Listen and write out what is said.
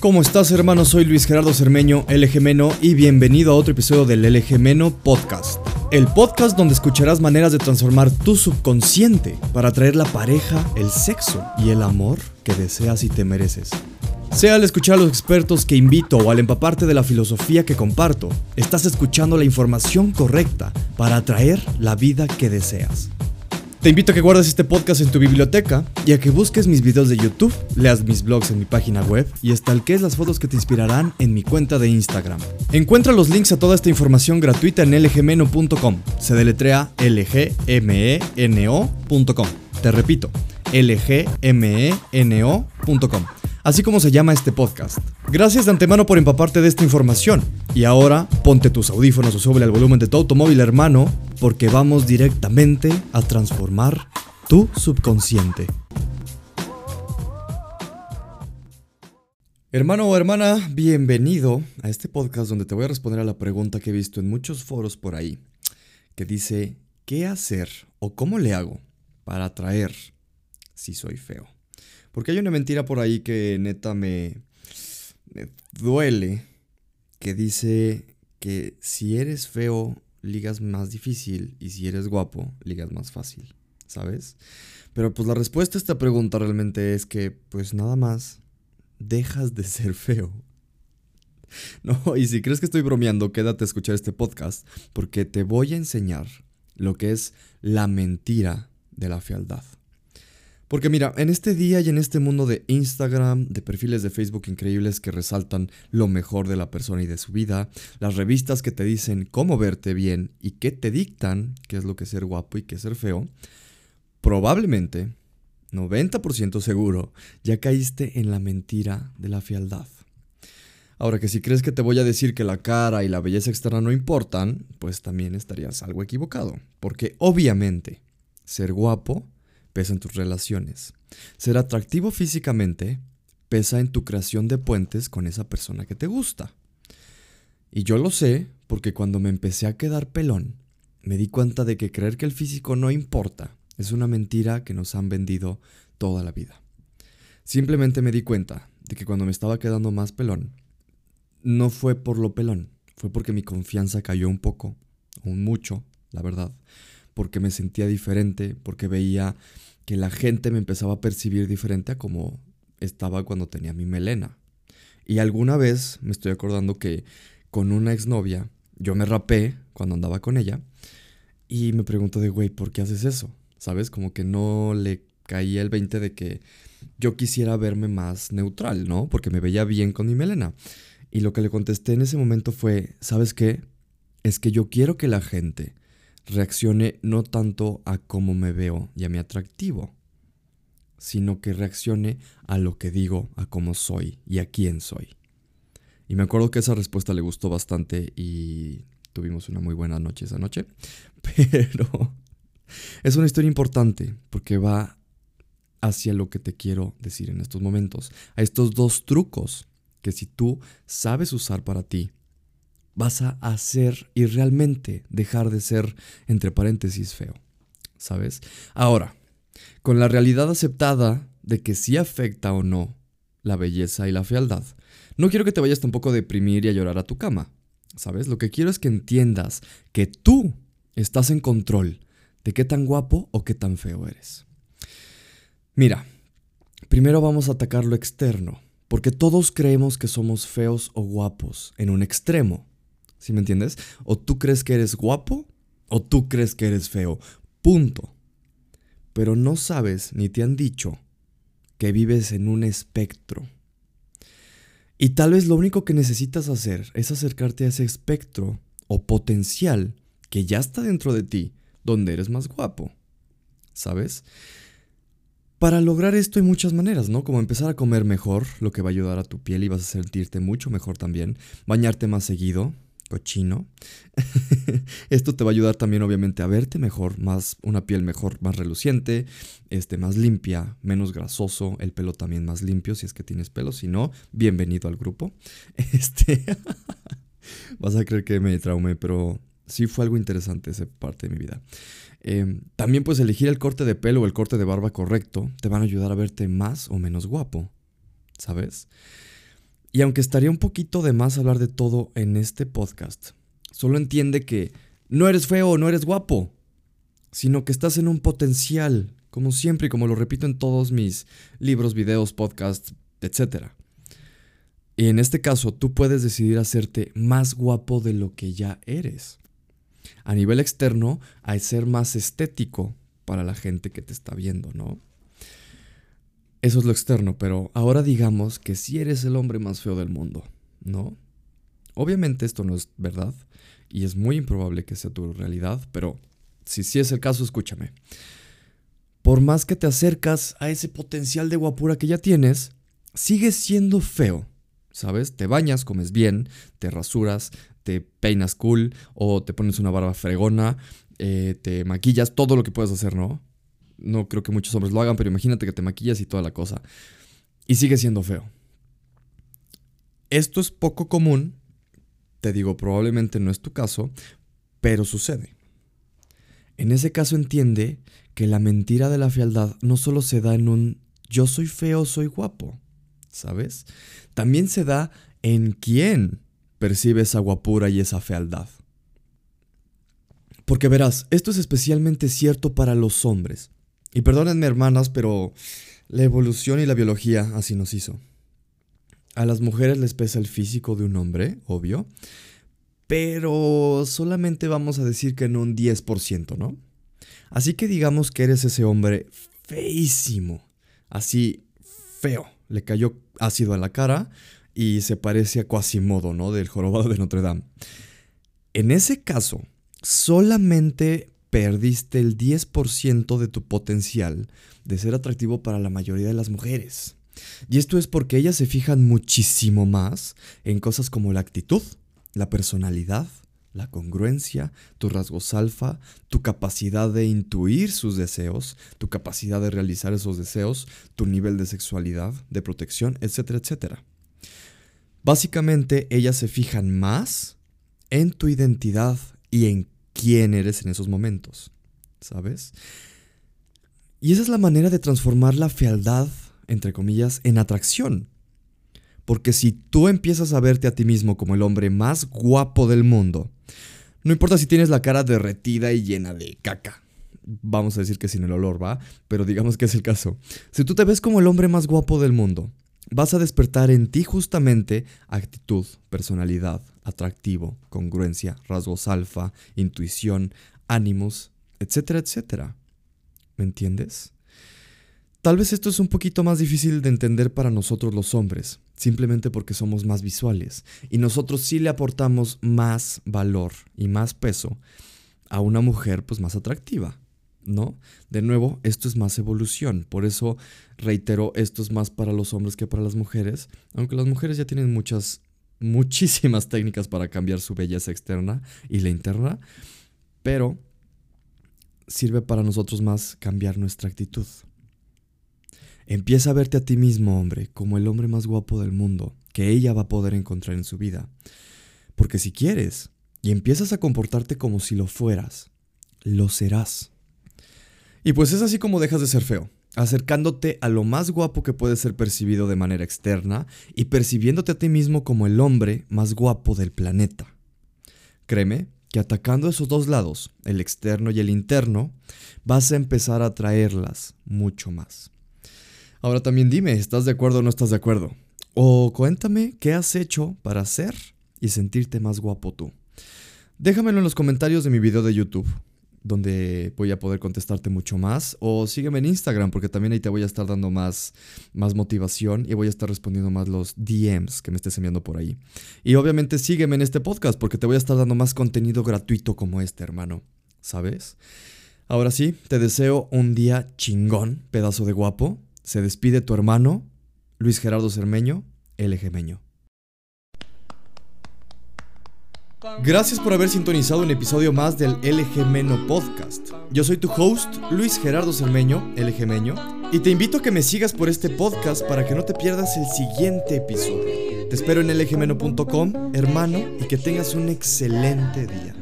¿Cómo estás hermano? Soy Luis Gerardo Cermeño, LG Meno, y bienvenido a otro episodio del LG Meno Podcast. El podcast donde escucharás maneras de transformar tu subconsciente para atraer la pareja, el sexo y el amor que deseas y te mereces. Sea al escuchar a los expertos que invito o al empaparte de la filosofía que comparto, estás escuchando la información correcta para atraer la vida que deseas. Te invito a que guardes este podcast en tu biblioteca y a que busques mis videos de YouTube, leas mis blogs en mi página web y estalques las fotos que te inspirarán en mi cuenta de Instagram. Encuentra los links a toda esta información gratuita en lgmeno.com. Se deletrea lgmeno.com. Te repito, lgmeno.com así como se llama este podcast. Gracias de antemano por empaparte de esta información. Y ahora ponte tus audífonos o sube el volumen de tu automóvil hermano, porque vamos directamente a transformar tu subconsciente. Hermano o hermana, bienvenido a este podcast donde te voy a responder a la pregunta que he visto en muchos foros por ahí, que dice, ¿qué hacer o cómo le hago para atraer si soy feo? Porque hay una mentira por ahí que neta me, duele, que dice que si eres feo, ligas más difícil y si eres guapo, ligas más fácil, ¿sabes? Pero pues la respuesta a esta pregunta realmente es que pues nada más dejas de ser feo. No, y si crees que estoy bromeando, quédate a escuchar este podcast porque te voy a enseñar lo que es la mentira de la fealdad. Porque mira, en este día y en este mundo de Instagram, de perfiles de Facebook increíbles que resaltan lo mejor de la persona y de su vida, las revistas que te dicen cómo verte bien y que te dictan qué es lo que es ser guapo y qué es ser feo, probablemente, 90% seguro, ya caíste en la mentira de la fealdad. Ahora que si crees que te voy a decir que la cara y la belleza externa no importan, pues también estarías algo equivocado, porque obviamente ser guapo pesa en tus relaciones. Ser atractivo físicamente pesa en tu creación de puentes con esa persona que te gusta. Y yo lo sé porque cuando me empecé a quedar pelón, me di cuenta de que creer que el físico no importa es una mentira que nos han vendido toda la vida. Simplemente me di cuenta de que cuando me estaba quedando más pelón, no fue por lo pelón, fue porque mi confianza cayó un poco, un mucho, la verdad, porque me sentía diferente, porque veía que la gente me empezaba a percibir diferente a como estaba cuando tenía mi melena. Y alguna vez me estoy acordando que con una exnovia yo me rapé cuando andaba con ella y me pregunto de, güey, ¿por qué haces eso? ¿Sabes? Como que no le caía el 20 de que yo quisiera verme más neutral, ¿no? Porque me veía bien con mi melena. Y lo que le contesté en ese momento fue, ¿sabes qué? Es que yo quiero que la gente reaccione no tanto a cómo me veo y a mi atractivo, sino que reaccione a lo que digo, a cómo soy y a quién soy. Y me acuerdo que esa respuesta le gustó bastante y tuvimos una muy buena noche esa noche, pero es una historia importante porque va hacia lo que te quiero decir en estos momentos, a estos dos trucos que si tú sabes usar para ti, vas a hacer y realmente dejar de ser, entre paréntesis, feo. ¿Sabes? Ahora, con la realidad aceptada de que sí afecta o no la belleza y la fealdad, no quiero que te vayas tampoco a deprimir y a llorar a tu cama. ¿Sabes? Lo que quiero es que entiendas que tú estás en control de qué tan guapo o qué tan feo eres. Mira, primero vamos a atacar lo externo, porque todos creemos que somos feos o guapos en un extremo. ¿Sí me entiendes? O tú crees que eres guapo o tú crees que eres feo. Punto. Pero no sabes ni te han dicho que vives en un espectro. Y tal vez lo único que necesitas hacer es acercarte a ese espectro o potencial que ya está dentro de ti, donde eres más guapo. ¿Sabes? Para lograr esto hay muchas maneras, ¿no? Como empezar a comer mejor, lo que va a ayudar a tu piel y vas a sentirte mucho mejor también. Bañarte más seguido, cochino. Esto te va a ayudar también obviamente a verte mejor, más una piel mejor, más reluciente, este más limpia, menos grasoso, el pelo también más limpio si es que tienes pelo, si no, bienvenido al grupo. Este vas a creer que me traumé, pero sí fue algo interesante esa parte de mi vida. Em, también pues elegir el corte de pelo o el corte de barba correcto te van a ayudar a verte más o menos guapo, ¿sabes? Y aunque estaría un poquito de más hablar de todo en este podcast, solo entiende que no eres feo o no eres guapo, sino que estás en un potencial, como siempre y como lo repito en todos mis libros, videos, podcasts, etc. Y en este caso, tú puedes decidir hacerte más guapo de lo que ya eres. A nivel externo, hay ser más estético para la gente que te está viendo, ¿no? Eso es lo externo, pero ahora digamos que si eres el hombre más feo del mundo, ¿no? Obviamente esto no es verdad y es muy improbable que sea tu realidad, pero si sí es el caso, escúchame. Por más que te acercas a ese potencial de guapura que ya tienes, sigues siendo feo, ¿sabes? Te bañas, comes bien, te rasuras, te peinas cool o te pones una barba fregona, eh, te maquillas, todo lo que puedes hacer, ¿no? No creo que muchos hombres lo hagan, pero imagínate que te maquillas y toda la cosa. Y sigue siendo feo. Esto es poco común, te digo, probablemente no es tu caso, pero sucede. En ese caso entiende que la mentira de la fealdad no solo se da en un yo soy feo, soy guapo, ¿sabes? También se da en quién percibe esa guapura y esa fealdad. Porque verás, esto es especialmente cierto para los hombres. Y perdónenme hermanas, pero la evolución y la biología así nos hizo. A las mujeres les pesa el físico de un hombre, obvio, pero solamente vamos a decir que en un 10%, ¿no? Así que digamos que eres ese hombre feísimo, así feo, le cayó ácido a la cara y se parece a Quasimodo, ¿no? Del jorobado de Notre Dame. En ese caso, solamente perdiste el 10% de tu potencial de ser atractivo para la mayoría de las mujeres. Y esto es porque ellas se fijan muchísimo más en cosas como la actitud, la personalidad, la congruencia, tus rasgos alfa, tu capacidad de intuir sus deseos, tu capacidad de realizar esos deseos, tu nivel de sexualidad, de protección, etcétera, etcétera. Básicamente ellas se fijan más en tu identidad y en quién eres en esos momentos, ¿sabes? Y esa es la manera de transformar la fealdad, entre comillas, en atracción. Porque si tú empiezas a verte a ti mismo como el hombre más guapo del mundo, no importa si tienes la cara derretida y llena de caca. Vamos a decir que sin el olor, ¿va? Pero digamos que es el caso. Si tú te ves como el hombre más guapo del mundo, vas a despertar en ti justamente actitud, personalidad, atractivo, congruencia, rasgos alfa, intuición, ánimos, etcétera, etcétera. ¿Me entiendes? Tal vez esto es un poquito más difícil de entender para nosotros los hombres, simplemente porque somos más visuales y nosotros sí le aportamos más valor y más peso a una mujer pues más atractiva. ¿no? De nuevo, esto es más evolución, por eso reitero, esto es más para los hombres que para las mujeres, aunque las mujeres ya tienen muchas, muchísimas técnicas para cambiar su belleza externa y la interna, pero sirve para nosotros más cambiar nuestra actitud. Empieza a verte a ti mismo, hombre, como el hombre más guapo del mundo, que ella va a poder encontrar en su vida. Porque si quieres, y empiezas a comportarte como si lo fueras, lo serás. Y pues es así como dejas de ser feo, acercándote a lo más guapo que puede ser percibido de manera externa y percibiéndote a ti mismo como el hombre más guapo del planeta. Créeme que atacando esos dos lados, el externo y el interno, vas a empezar a atraerlas mucho más. Ahora también dime, ¿estás de acuerdo o no estás de acuerdo? O cuéntame qué has hecho para ser y sentirte más guapo tú. Déjamelo en los comentarios de mi video de YouTube donde voy a poder contestarte mucho más. O sígueme en Instagram, porque también ahí te voy a estar dando más, más motivación y voy a estar respondiendo más los DMs que me estés enviando por ahí. Y obviamente sígueme en este podcast, porque te voy a estar dando más contenido gratuito como este, hermano. ¿Sabes? Ahora sí, te deseo un día chingón, pedazo de guapo. Se despide tu hermano, Luis Gerardo Cermeño, el. Gracias por haber sintonizado un episodio más del LG Meno Podcast. Yo soy tu host, Luis Gerardo Cermeño, LG Meño, y te invito a que me sigas por este podcast para que no te pierdas el siguiente episodio. Te espero en lgmeno.com, hermano, y que tengas un excelente día.